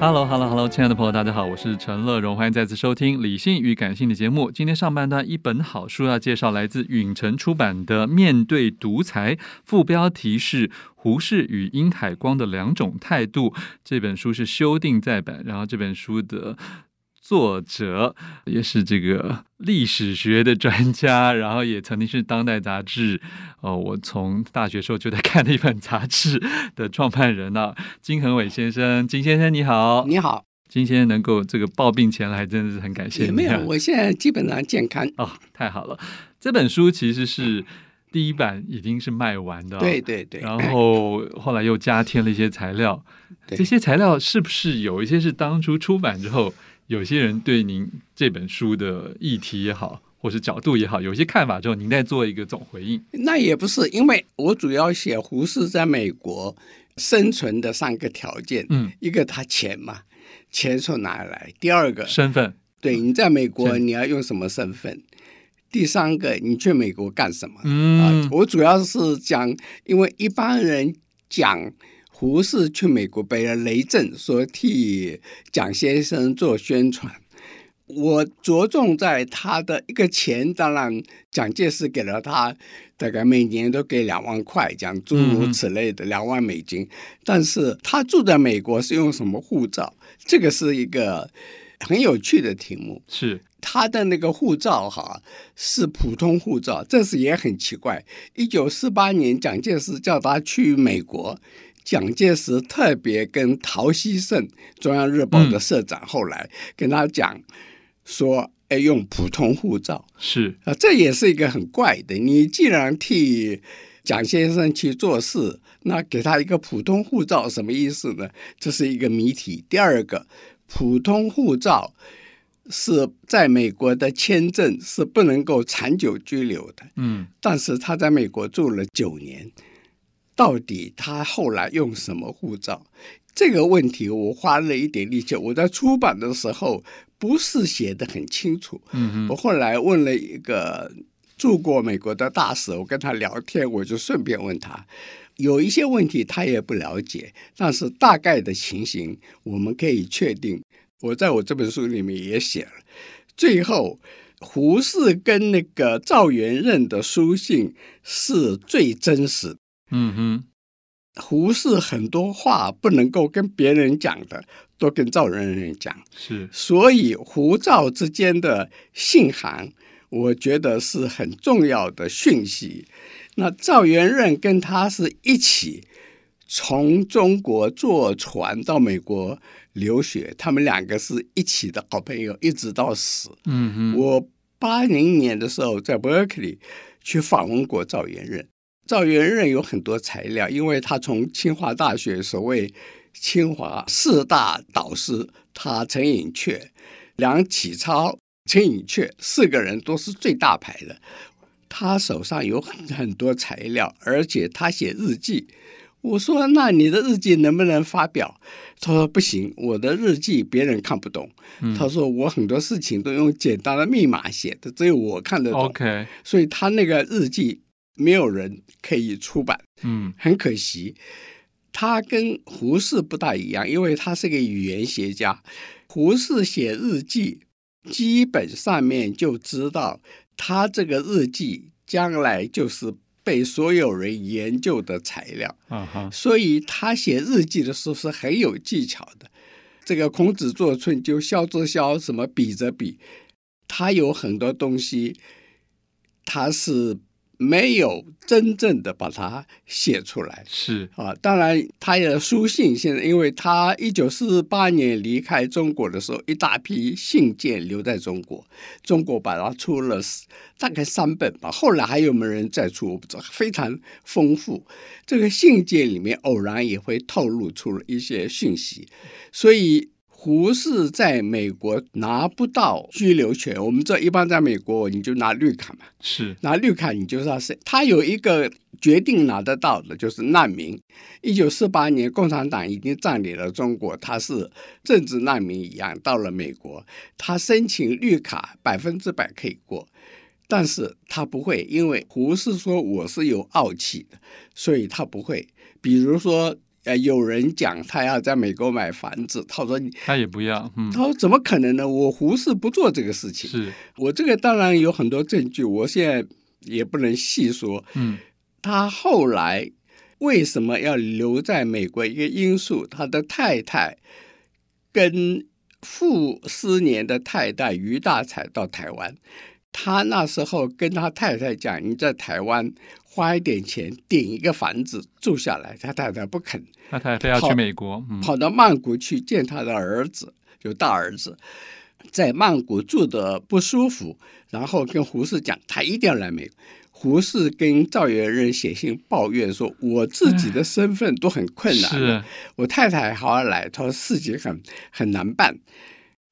Hello，Hello，Hello，亲爱的朋友，大家好，我是陈乐融，欢迎再次收听《理性与感性》的节目。今天上半段一本好书要介绍，来自允晨出版的《面对独裁》，副标题是“胡适与殷海光的两种态度”。这本书是修订再版，然后这本书的。作者也是这个 历史学的专家，然后也曾经是当代杂志哦，我从大学时候就在看的一本杂志 的创办人呢、啊，金恒伟先生，金先生你好，你好，金先生能够这个抱病前来，真的是很感谢你。没有，我现在基本上健康哦，太好了。这本书其实是第一版已经是卖完的、哦，对对对，然后 后来又加添了一些材料，这些材料是不是有一些是当初出版之后？有些人对您这本书的议题也好，或是角度也好，有些看法之后，您再做一个总回应。那也不是，因为我主要写胡适在美国生存的三个条件。嗯，一个他钱嘛，钱从哪里来？第二个身份，对，你在美国你要用什么身份？第三个你去美国干什么？嗯，啊，我主要是讲，因为一般人讲。胡适去美国背了雷震，说替蒋先生做宣传。我着重在他的一个钱，当然蒋介石给了他大概每年都给两万块，讲诸如此类的两万美金。但是他住在美国是用什么护照？这个是一个很有趣的题目。是他的那个护照哈是普通护照，这是也很奇怪。一九四八年蒋介石叫他去美国。蒋介石特别跟陶希圣，中央日报的社长，后来跟他讲说：“哎，用普通护照是啊，这也是一个很怪的。你既然替蒋先生去做事，那给他一个普通护照什么意思呢？这是一个谜题。第二个，普通护照是在美国的签证是不能够长久居留的。嗯，但是他在美国住了九年。”到底他后来用什么护照？这个问题我花了一点力气。我在出版的时候不是写的很清楚。嗯嗯。我后来问了一个住过美国的大使，我跟他聊天，我就顺便问他，有一些问题他也不了解，但是大概的情形我们可以确定。我在我这本书里面也写了。最后，胡适跟那个赵元任的书信是最真实的。嗯哼，胡适很多话不能够跟别人讲的，都跟赵元任讲。是，所以胡赵之间的信函，我觉得是很重要的讯息。那赵元任跟他是一起从中国坐船到美国留学，他们两个是一起的好朋友，一直到死。嗯哼，我八零年的时候在伯克利去访问过赵元任。赵元任有很多材料，因为他从清华大学所谓清华四大导师，他陈寅恪、梁启超、陈寅恪四个人都是最大牌的。他手上有很很多材料，而且他写日记。我说：“那你的日记能不能发表？”他说：“不行，我的日记别人看不懂。嗯”他说：“我很多事情都用简单的密码写的，只有我看得懂。” OK，所以他那个日记。没有人可以出版。嗯，很可惜，他跟胡适不大一样，因为他是个语言学家。胡适写日记，基本上面就知道他这个日记将来就是被所有人研究的材料。啊哈，所以他写日记的时候是很有技巧的。这个孔子作春秋，萧之萧，什么比着比，他有很多东西，他是。没有真正的把它写出来，是啊，当然他的书信现在，因为他一九四八年离开中国的时候，一大批信件留在中国，中国把它出了大概三本吧，后来还有没有人再出，我不知道，非常丰富。这个信件里面偶然也会透露出了一些讯息，所以。胡适在美国拿不到居留权，我们这一般在美国你就拿绿卡嘛，是拿绿卡你就说是他有一个决定拿得到的，就是难民。一九四八年共产党已经占领了中国，他是政治难民一样到了美国，他申请绿卡百分之百可以过，但是他不会，因为胡适说我是有傲气的，所以他不会，比如说。呃，有人讲他要在美国买房子，他说他也不要，嗯，他说怎么可能呢？我胡适不做这个事情，是我这个当然有很多证据，我现在也不能细说。嗯，他后来为什么要留在美国？一个因素，他的太太跟傅斯年的太太于大才到台湾，他那时候跟他太太讲：“你在台湾。”花一点钱顶一个房子住下来，他太太不肯，他太太非要去美国，嗯、跑到曼谷去见他的儿子，就大儿子，在曼谷住的不舒服，然后跟胡适讲，他一定要来美国。胡适跟赵元任写信抱怨说：“我自己的身份都很困难，是我太太还要来，他说事情很很难办。”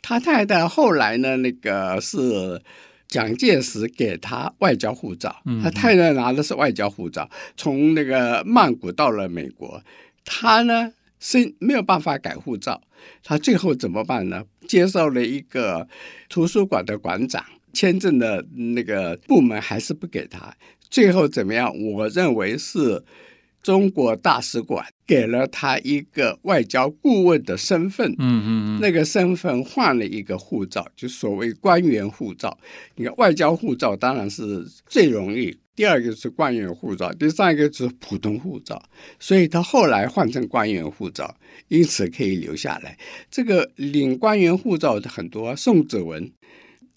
他太太后来呢，那个是。蒋介石给他外交护照，他太太拿的是外交护照，从那个曼谷到了美国，他呢是没有办法改护照，他最后怎么办呢？接受了一个图书馆的馆长签证的那个部门还是不给他，最后怎么样？我认为是。中国大使馆给了他一个外交顾问的身份，嗯嗯嗯，那个身份换了一个护照，就所谓官员护照。你看外交护照当然是最容易，第二个是官员护照，第三个是普通护照。所以他后来换成官员护照，因此可以留下来。这个领官员护照的很多，宋子文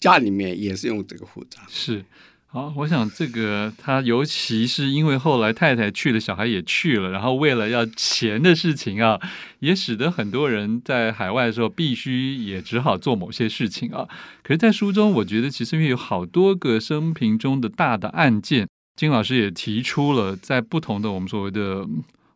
家里面也是用这个护照，是。好，我想这个他尤其是因为后来太太去了，小孩也去了，然后为了要钱的事情啊，也使得很多人在海外的时候必须也只好做某些事情啊。可是，在书中，我觉得其实因为有好多个生平中的大的案件，金老师也提出了，在不同的我们所谓的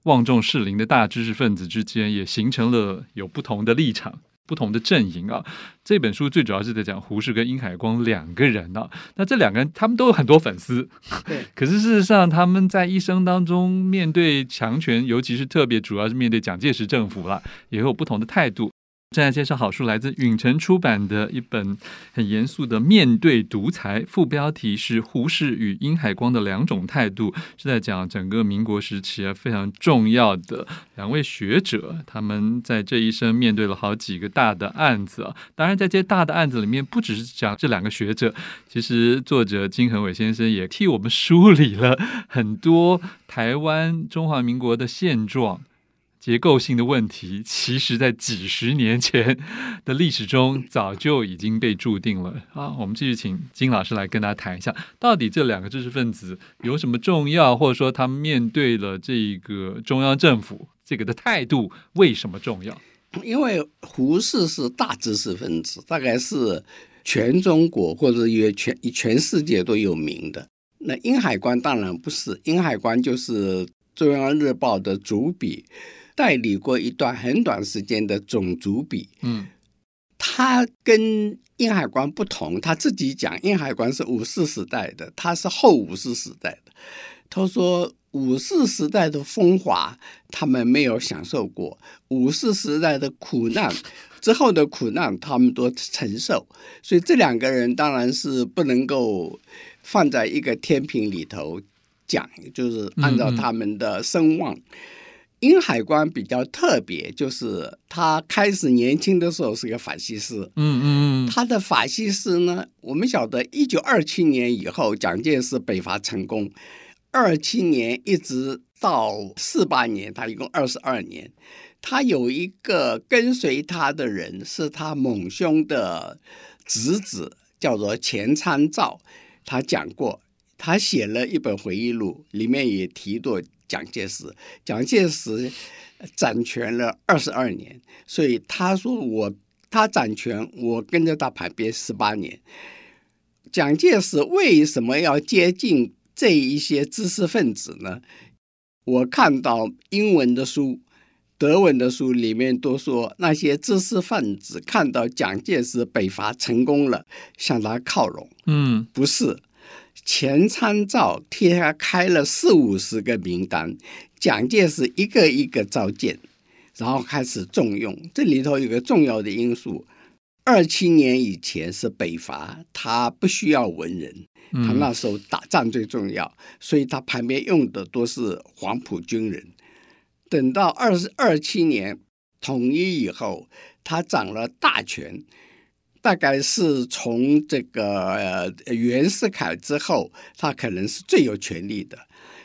望重士林的大知识分子之间，也形成了有不同的立场。不同的阵营啊，这本书最主要是在讲胡适跟殷海光两个人啊。那这两个人他们都有很多粉丝，对。可是事实上，他们在一生当中面对强权，尤其是特别主要是面对蒋介石政府了，也有不同的态度。正在介绍好书，来自允晨出版的一本很严肃的《面对独裁》，副标题是《胡适与殷海光的两种态度》，是在讲整个民国时期啊非常重要的两位学者，他们在这一生面对了好几个大的案子啊。当然，在这些大的案子里面，不只是讲这两个学者，其实作者金恒伟先生也替我们梳理了很多台湾中华民国的现状。结构性的问题，其实在几十年前的历史中早就已经被注定了啊！我们继续请金老师来跟大家谈一下，到底这两个知识分子有什么重要，或者说他们面对了这个中央政府这个的态度为什么重要？因为胡适是大知识分子，大概是全中国或者也全全世界都有名的。那殷海关当然不是，殷海关就是中央日报的主笔。代理过一段很短时间的总主笔，嗯，他跟殷海光不同，他自己讲，殷海光是五四时代的，他是后五四时代的。他说五四时代的风华他们没有享受过，五四时代的苦难之后的苦难他们都承受，所以这两个人当然是不能够放在一个天平里头讲，就是按照他们的声望。海关比较特别，就是他开始年轻的时候是个法西斯。嗯嗯，他的法西斯呢，我们晓得，一九二七年以后，蒋介石北伐成功，二七年一直到四八年，他一共二十二年。他有一个跟随他的人，是他猛兄的侄子，叫做钱参照。他讲过，他写了一本回忆录，里面也提过蒋介石。蒋介石掌权了二十二年，所以他说我他掌权，我跟着他旁边十八年。蒋介石为什么要接近这一些知识分子呢？我看到英文的书。德文的书里面都说，那些知识分子看到蒋介石北伐成功了，向他靠拢。嗯，不是，钱参照替他开了四五十个名单，蒋介石一个一个召见，然后开始重用。这里头有个重要的因素：二七年以前是北伐，他不需要文人，他那时候打仗最重要，所以他旁边用的都是黄埔军人。等到二十二七年统一以后，他掌了大权，大概是从这个袁世凯之后，他可能是最有权力的，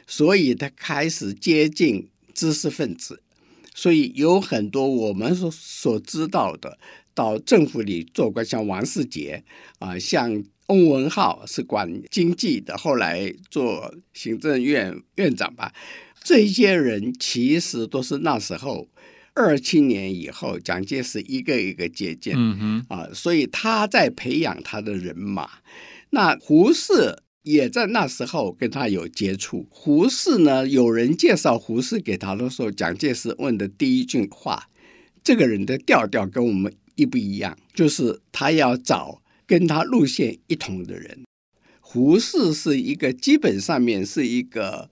所以他开始接近知识分子，所以有很多我们所所知道的，到政府里做过，像王世杰啊，像翁文灝是管经济的，后来做行政院院长吧。这些人其实都是那时候二七年以后，蒋介石一个一个接见，嗯哼啊，所以他在培养他的人马。那胡适也在那时候跟他有接触。胡适呢，有人介绍胡适给他的时候，蒋介石问的第一句话：“这个人的调调跟我们一不一样？”就是他要找跟他路线一同的人。胡适是一个基本上面是一个。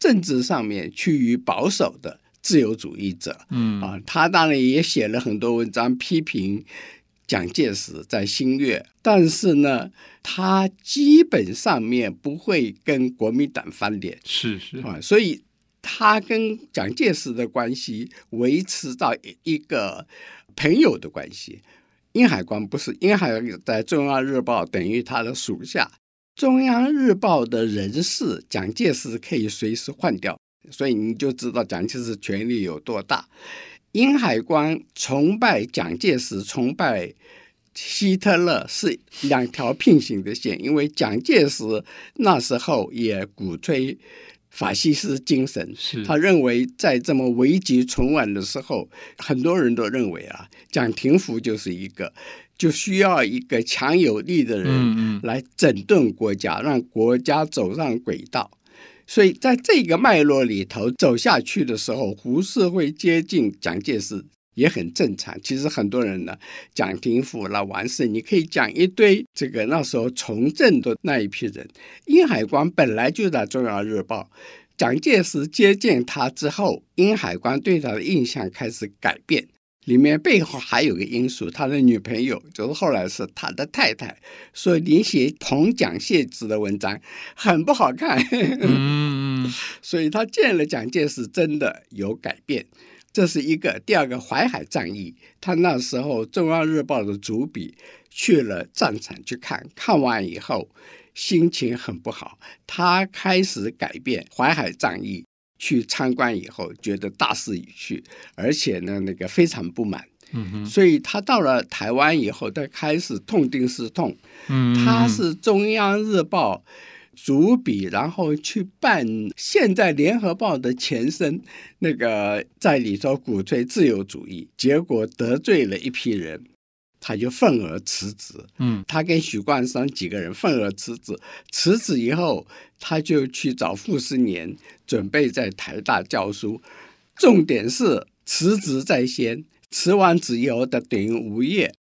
政治上面趋于保守的自由主义者，嗯。啊，他当然也写了很多文章批评蒋介石在新月，但是呢，他基本上面不会跟国民党翻脸，是是。啊，所以他跟蒋介石的关系维持到一个朋友的关系。殷海光不是，殷海光在中央日报等于他的属下。中央日报的人事，蒋介石可以随时换掉，所以你就知道蒋介石权力有多大。殷海光崇拜蒋介石，崇拜希特勒是两条平行的线，因为蒋介石那时候也鼓吹法西斯精神，他认为在这么危急存亡的时候，很多人都认为啊，蒋廷福就是一个。就需要一个强有力的人来整顿国家，让国家走上轨道。所以在这个脉络里头走下去的时候，胡适会接近蒋介石也很正常。其实很多人呢，蒋廷福啦、王世，你可以讲一堆这个那时候从政的那一批人。殷海光本来就在《中央日报》，蒋介石接见他之后，殷海光对他的印象开始改变。里面背后还有个因素，他的女朋友就是后来是他的太太，所以你写同蒋介石的文章很不好看。嗯，所以他见了蒋介石真的有改变，这是一个。第二个淮海战役，他那时候《中央日报》的主笔去了战场去看，看完以后心情很不好，他开始改变淮海战役。去参观以后，觉得大势已去，而且呢，那个非常不满。所以他到了台湾以后，他开始痛定思痛。嗯，他是中央日报主笔，然后去办现在联合报的前身，那个在里头鼓吹自由主义，结果得罪了一批人。他就愤而辞职，嗯，他跟许冠山几个人愤而辞职，辞职以后，他就去找傅斯年，准备在台大教书。重点是辞职在先，辞完职以后他等于无业，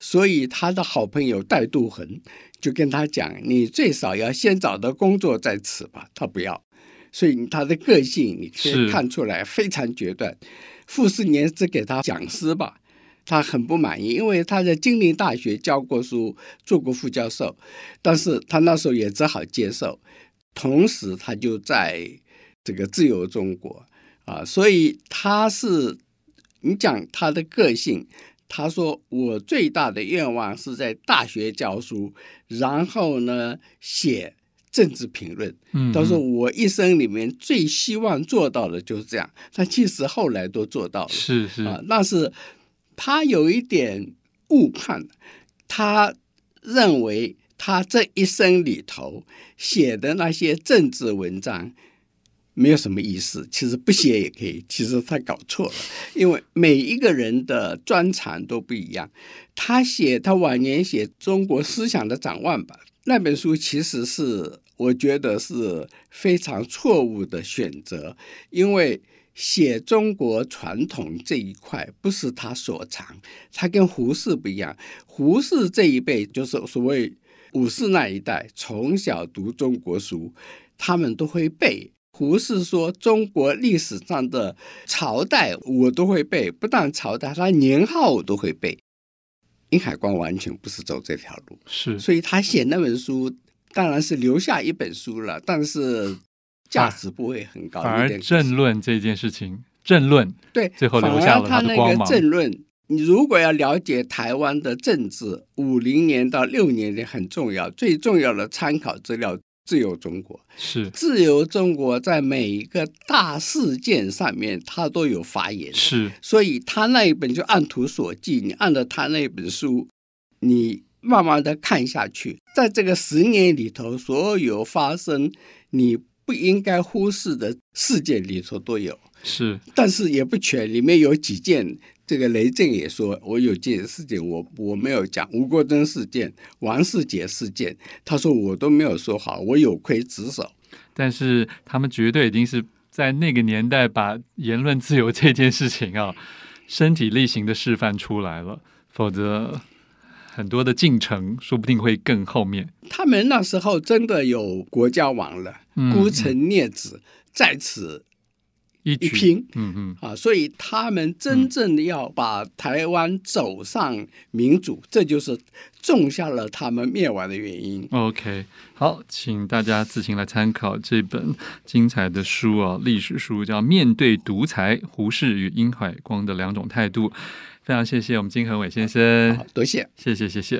所以他的好朋友戴杜恒就跟他讲：“你最少要先找到工作再辞吧。”他不要，所以他的个性你可以看出来非常决断。傅斯年只给他讲师吧。他很不满意，因为他在金陵大学教过书，做过副教授，但是他那时候也只好接受。同时他就在这个自由中国啊，所以他是你讲他的个性，他说我最大的愿望是在大学教书，然后呢写政治评论。嗯，他说我一生里面最希望做到的就是这样，他其实后来都做到了。是是啊，那是他有一点误判，他认为。他这一生里头写的那些政治文章没有什么意思，其实不写也可以。其实他搞错了，因为每一个人的专长都不一样。他写他晚年写中国思想的展望吧，那本书其实是我觉得是非常错误的选择，因为写中国传统这一块不是他所长。他跟胡适不一样，胡适这一辈就是所谓。五四那一代从小读中国书，他们都会背。胡适说：“中国历史上的朝代我都会背，不但朝代，他年号我都会背。”殷海光完全不是走这条路，是，所以他写那本书当然是留下一本书了，但是价值不会很高。反而政论这件事情，政论对，最后留下了他的光芒。政论。你如果要了解台湾的政治，五零年到六零年很重要，最重要的参考资料《自由中国》是《自由中国》在每一个大事件上面，他都有发言，是，所以他那一本就按图索骥，你按照他那本书，你慢慢的看下去，在这个十年里头，所有发生你不应该忽视的事件里头都有，是，但是也不全，里面有几件。这个雷震也说，我有件事情，我我没有讲吴国桢事件、王世杰事件，他说我都没有说好，我有亏职守。但是他们绝对已经是在那个年代把言论自由这件事情啊，身体力行的示范出来了，否则很多的进程说不定会更后面。他们那时候真的有国家亡了，孤城孽子在此。一拼，嗯嗯啊，所以他们真正的要把台湾走上民主，嗯、这就是种下了他们灭亡的原因。OK，好，请大家自行来参考这本精彩的书啊，历史书叫《面对独裁：胡适与殷海光的两种态度》。非常谢谢我们金恒伟先生，多谢，谢谢，谢谢。